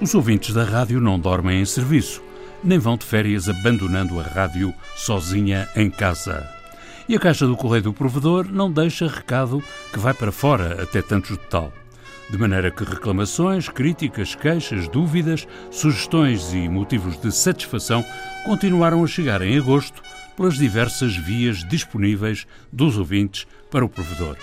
Os ouvintes da rádio não dormem em serviço, nem vão de férias abandonando a rádio sozinha em casa. E a caixa do correio do provedor não deixa recado que vai para fora até tantos de tal. De maneira que reclamações, críticas, queixas, dúvidas, sugestões e motivos de satisfação continuaram a chegar em agosto pelas diversas vias disponíveis dos ouvintes para o provedor.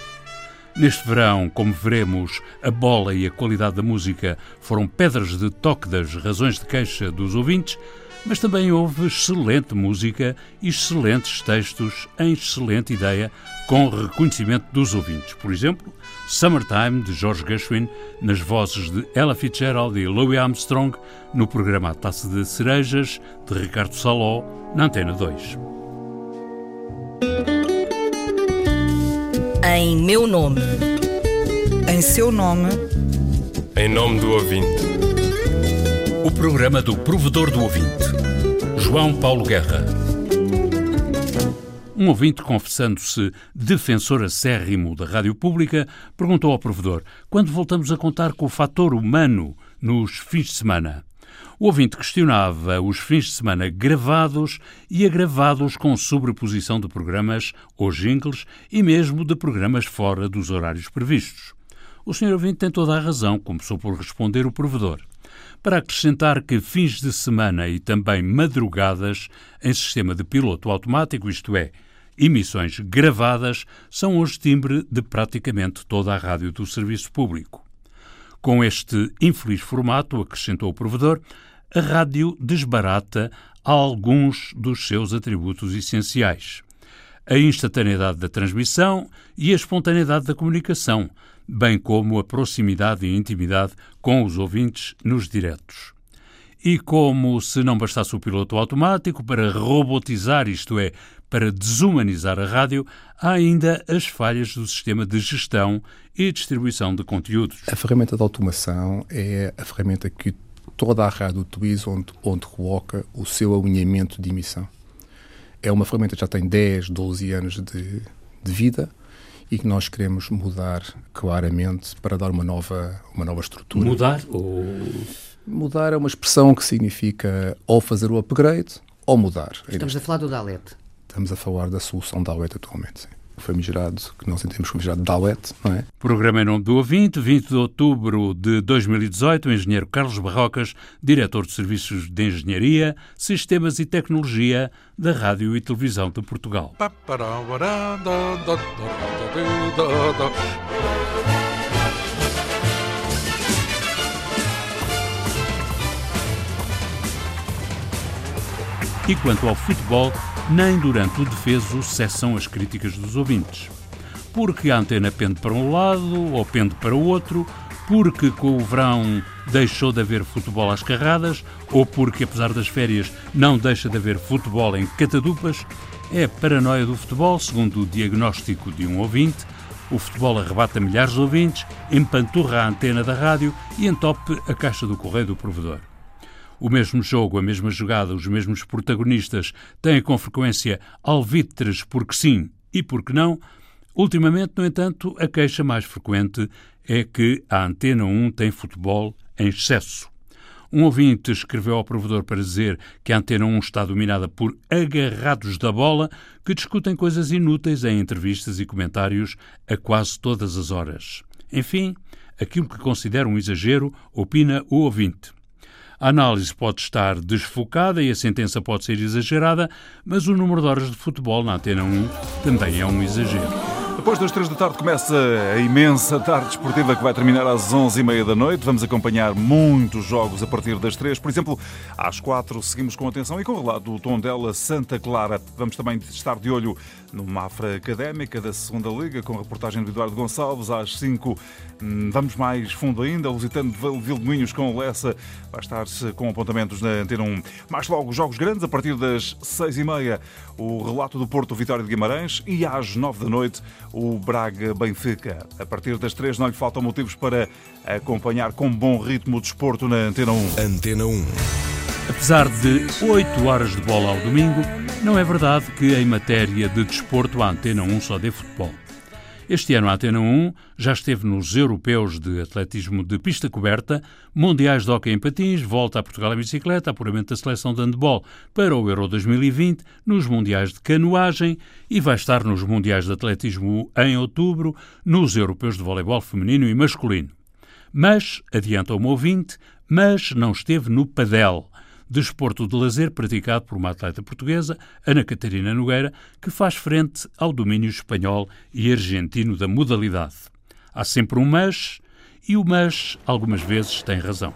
Neste verão, como veremos, a bola e a qualidade da música foram pedras de toque das razões de queixa dos ouvintes, mas também houve excelente música e excelentes textos em excelente ideia, com reconhecimento dos ouvintes. Por exemplo, Summertime, de George Gershwin, nas vozes de Ella Fitzgerald e Louis Armstrong, no programa A Taça de Cerejas, de Ricardo Saló, na Antena 2. Em meu nome. Em seu nome. Em nome do ouvinte. O programa do provedor do ouvinte. João Paulo Guerra. Um ouvinte, confessando-se defensor acérrimo da rádio pública, perguntou ao provedor: quando voltamos a contar com o fator humano nos fins de semana? O ouvinte questionava os fins de semana gravados e agravados com sobreposição de programas ou jingles e mesmo de programas fora dos horários previstos. O senhor ouvinte tem toda a razão, começou por responder o provedor. Para acrescentar que fins de semana e também madrugadas em sistema de piloto automático, isto é, emissões gravadas, são hoje timbre de praticamente toda a rádio do serviço público. Com este infeliz formato, acrescentou o provedor, a rádio desbarata alguns dos seus atributos essenciais. A instantaneidade da transmissão e a espontaneidade da comunicação, bem como a proximidade e intimidade com os ouvintes nos diretos. E como se não bastasse o piloto automático para robotizar, isto é, para desumanizar a rádio, há ainda as falhas do sistema de gestão e distribuição de conteúdos. A ferramenta de automação é a ferramenta que toda a rádio utiliza onde, onde coloca o seu alinhamento de emissão. É uma ferramenta que já tem 10, 12 anos de, de vida e que nós queremos mudar claramente para dar uma nova, uma nova estrutura. Mudar? Ou... Mudar é uma expressão que significa ou fazer o upgrade ou mudar. Estamos a falar do Dalet. Estamos a falar da solução Dalet atualmente, sim famigerado, que nós entendemos famigerado Dalet, não é? Programa em nome do ouvinte, 20 de outubro de 2018, o engenheiro Carlos Barrocas, diretor de Serviços de Engenharia, Sistemas e Tecnologia da Rádio e Televisão de Portugal. E quanto ao futebol, nem durante o defeso cessam as críticas dos ouvintes. Porque a antena pende para um lado ou pende para o outro, porque com o verão deixou de haver futebol às carradas, ou porque, apesar das férias, não deixa de haver futebol em catadupas, é a paranoia do futebol, segundo o diagnóstico de um ouvinte. O futebol arrebata milhares de ouvintes, empanturra a antena da rádio e entope a caixa do correio do provedor o mesmo jogo, a mesma jogada, os mesmos protagonistas têm com frequência alvitres porque sim e porque não, ultimamente, no entanto, a queixa mais frequente é que a Antena 1 tem futebol em excesso. Um ouvinte escreveu ao provedor para dizer que a Antena 1 está dominada por agarrados da bola que discutem coisas inúteis em entrevistas e comentários a quase todas as horas. Enfim, aquilo que considera um exagero, opina o ouvinte. A análise pode estar desfocada e a sentença pode ser exagerada, mas o número de horas de futebol na Antena 1 também é um exagero. Depois das três da tarde começa a imensa tarde esportiva que vai terminar às onze e meia da noite. Vamos acompanhar muitos jogos a partir das três. Por exemplo, às quatro seguimos com atenção e com o relato do Tondela Santa Clara. Vamos também estar de olho no Mafra Académica da Segunda Liga, com reportagem do Eduardo Gonçalves. Às 5 hum, vamos mais fundo ainda, Lusitano de com o Lessa. Vai estar com apontamentos na Antena 1. Mais logo, jogos grandes, a partir das 6 e meia, o relato do Porto Vitória de Guimarães e às 9 da noite, o Braga Benfica. A partir das 3 não lhe faltam motivos para acompanhar com bom ritmo o desporto na Antena 1. Antena 1. Apesar de 8 horas de bola ao domingo, não é verdade que em matéria de desporto a Antena 1 só dê futebol. Este ano a Antena 1 já esteve nos europeus de atletismo de pista coberta, mundiais de hóquei em patins, volta a Portugal em bicicleta, apuramento da seleção de handball para o Euro 2020, nos mundiais de canoagem e vai estar nos mundiais de atletismo em outubro, nos europeus de voleibol feminino e masculino. Mas, adianta o ouvinte, mas não esteve no padel, desporto de lazer praticado por uma atleta portuguesa, Ana Catarina Nogueira, que faz frente ao domínio espanhol e argentino da modalidade. Há sempre um mas, e o mas, algumas vezes, tem razão.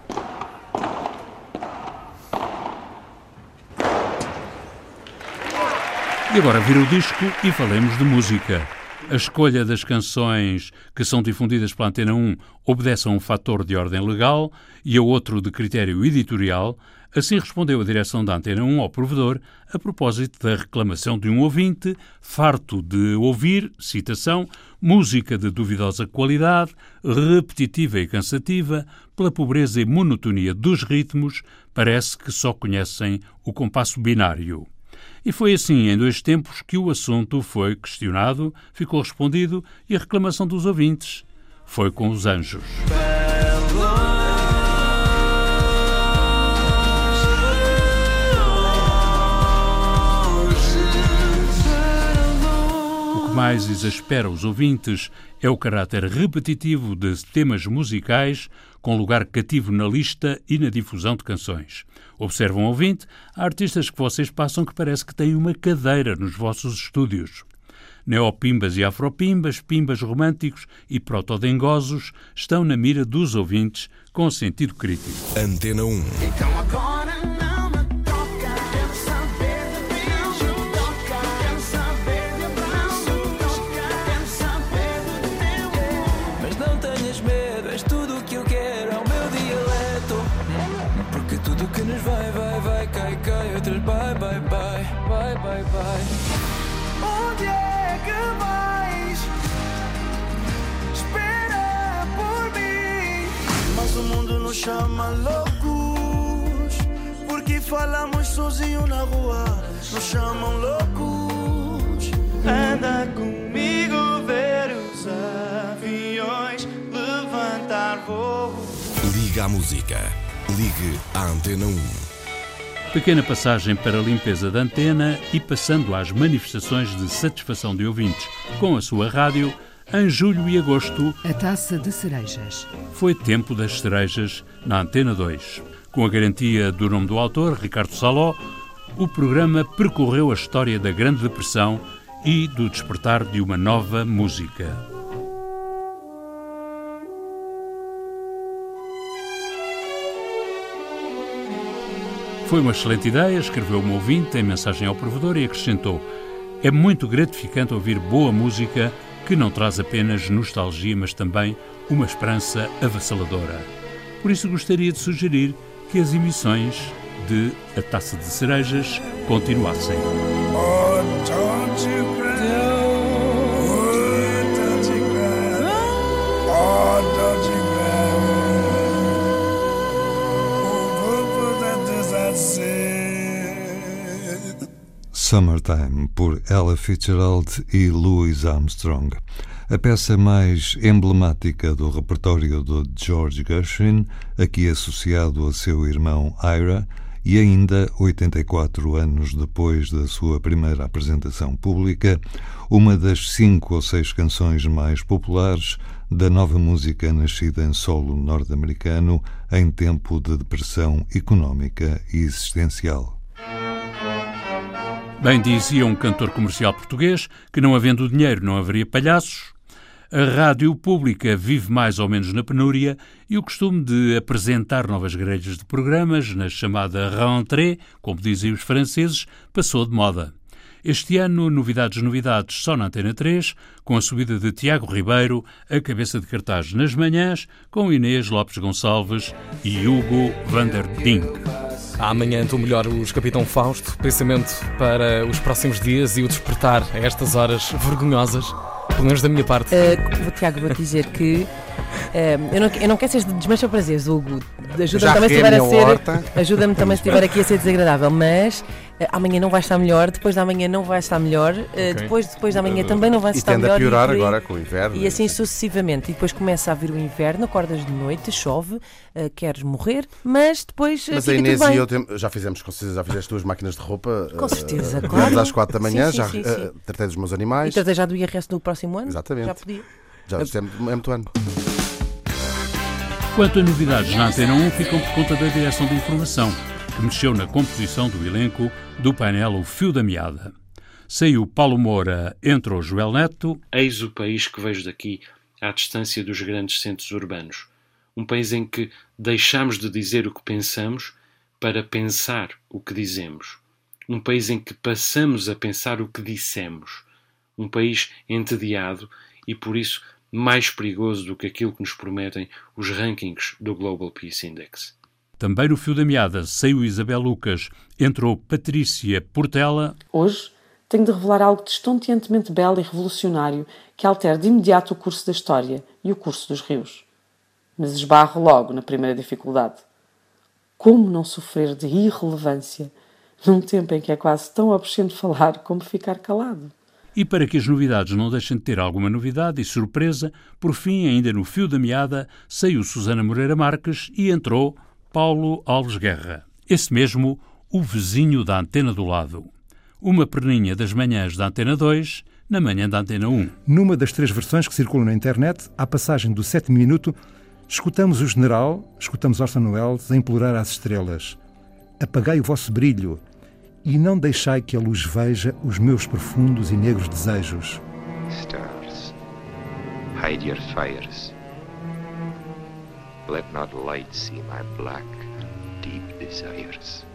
E agora vira o disco e falemos de música. A escolha das canções que são difundidas pela Antena 1 obedece a um fator de ordem legal e a outro de critério editorial, Assim respondeu a direção da Antena 1 ao provedor a propósito da reclamação de um ouvinte farto de ouvir, citação, música de duvidosa qualidade, repetitiva e cansativa, pela pobreza e monotonia dos ritmos, parece que só conhecem o compasso binário. E foi assim, em dois tempos, que o assunto foi questionado, ficou respondido e a reclamação dos ouvintes foi com os anjos. Mais exaspera os ouvintes é o caráter repetitivo de temas musicais com lugar cativo na lista e na difusão de canções. Observam, ouvinte, há artistas que vocês passam que parece que têm uma cadeira nos vossos estúdios. Neopimbas e afropimbas, pimbas românticos e protodengosos estão na mira dos ouvintes com sentido crítico. Antena 1. nos chama loucos Porque falamos sozinho na rua. Nos chamam loucos. Anda comigo ver os aviões Levantar voo. Liga a música. Ligue à Antena 1 Pequena passagem para a limpeza da antena e passando às manifestações de satisfação de ouvintes. Com a sua rádio, em julho e agosto, a taça de cerejas. Foi tempo das cerejas na Antena 2. Com a garantia do nome do autor, Ricardo Saló, o programa percorreu a história da Grande Depressão e do despertar de uma nova música. Foi uma excelente ideia, escreveu um ouvinte em mensagem ao provedor e acrescentou: É muito gratificante ouvir boa música que não traz apenas nostalgia, mas também uma esperança avassaladora. Por isso gostaria de sugerir que as emissões de A Taça de Cerejas continuassem. Summertime, por Ella Fitzgerald e Louis Armstrong. A peça mais emblemática do repertório de George Gershwin, aqui associado a seu irmão Ira, e ainda 84 anos depois da sua primeira apresentação pública, uma das cinco ou seis canções mais populares da nova música nascida em solo norte-americano em tempo de depressão económica e existencial. Bem dizia um cantor comercial português que, não havendo dinheiro, não haveria palhaços. A rádio pública vive mais ou menos na penúria e o costume de apresentar novas grelhas de programas, na chamada rentrée, como dizem os franceses, passou de moda. Este ano, novidades, novidades, só na Antena 3, com a subida de Tiago Ribeiro, a cabeça de cartaz nas manhãs, com Inês Lopes Gonçalves e Hugo van der Dink. Amanhã estou melhor os Capitão Fausto, pensamento para os próximos dias e o despertar a estas horas vergonhosas, pelo menos da minha parte. Uh, Tiago, vou dizer que Eh, eu, não, eu não quero ser desmancha prazeres, Hugo. Ajuda-me também se estiver a ser. Ajuda-me também se estiver aqui a ser desagradável, mas uh, amanhã não vai estar melhor, depois da manhã não vai estar melhor, uh, okay. depois, depois da manhã também não vai estar melhor. E tende a piorar e, agora com o inverno. E assim sucessivamente. E depois começa a vir o inverno, acordas de noite, chove, uh, queres morrer, mas depois. Mas a Inês e eu tem, já fizemos, com certeza, já fizeste duas máquinas de roupa. Com certeza, claro. às quatro da manhã, sim, sim, já sim, tratei dos meus animais. E tratei já do IRS no próximo ano? Exatamente. Já podia. Já, é muito ano. Quanto a novidades na Antena 1, ficam por conta da Direção de Informação, que mexeu na composição do elenco do painel O Fio da Meada. Saiu Paulo Moura, entrou Joel Neto. Eis o país que vejo daqui, à distância dos grandes centros urbanos. Um país em que deixamos de dizer o que pensamos para pensar o que dizemos. Um país em que passamos a pensar o que dissemos. Um país entediado e, por isso, mais perigoso do que aquilo que nos prometem os rankings do Global Peace Index. Também no fio da meada saiu Isabel Lucas, entrou Patrícia Portela. Hoje tenho de revelar algo de estonteantemente belo e revolucionário que altera de imediato o curso da história e o curso dos rios. Mas esbarro logo na primeira dificuldade. Como não sofrer de irrelevância num tempo em que é quase tão obsceno falar como ficar calado? E para que as novidades não deixem de ter alguma novidade e surpresa, por fim, ainda no fio da meada, saiu Susana Moreira Marques e entrou Paulo Alves Guerra. Esse mesmo, o vizinho da antena do lado. Uma perninha das manhãs da Antena 2, na manhã da Antena 1. Numa das três versões que circulam na internet, à passagem do sétimo minuto, escutamos o general, escutamos Orson Welles a implorar às estrelas: Apagai o vosso brilho, e não deixai que a luz veja os meus profundos e negros desejos. Stars, hide your fires. Let not light see my black, deep desires.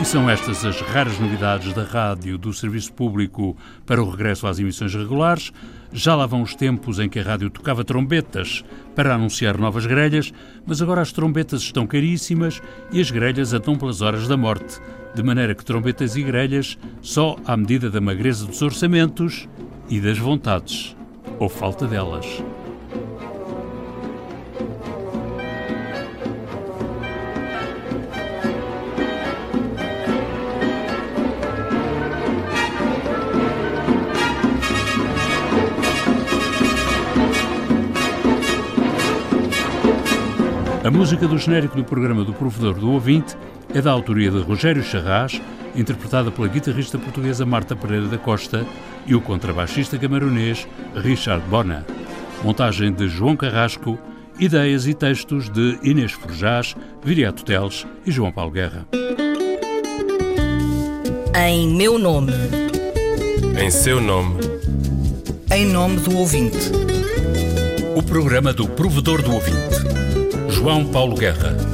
E são estas as raras novidades da rádio do Serviço Público para o regresso às emissões regulares. Já lá vão os tempos em que a rádio tocava trombetas para anunciar novas grelhas, mas agora as trombetas estão caríssimas e as grelhas andam pelas horas da morte, de maneira que trombetas e grelhas só à medida da magreza dos orçamentos e das vontades, ou falta delas. A música do genérico do programa do Provedor do Ouvinte é da autoria de Rogério Charras, interpretada pela guitarrista portuguesa Marta Pereira da Costa e o contrabaixista camaronês Richard Bona. Montagem de João Carrasco, ideias e textos de Inês Forjás, Viriato Teles e João Paulo Guerra. Em meu nome. Em seu nome. Em nome do ouvinte. O programa do Provedor do Ouvinte João Paulo Guerra.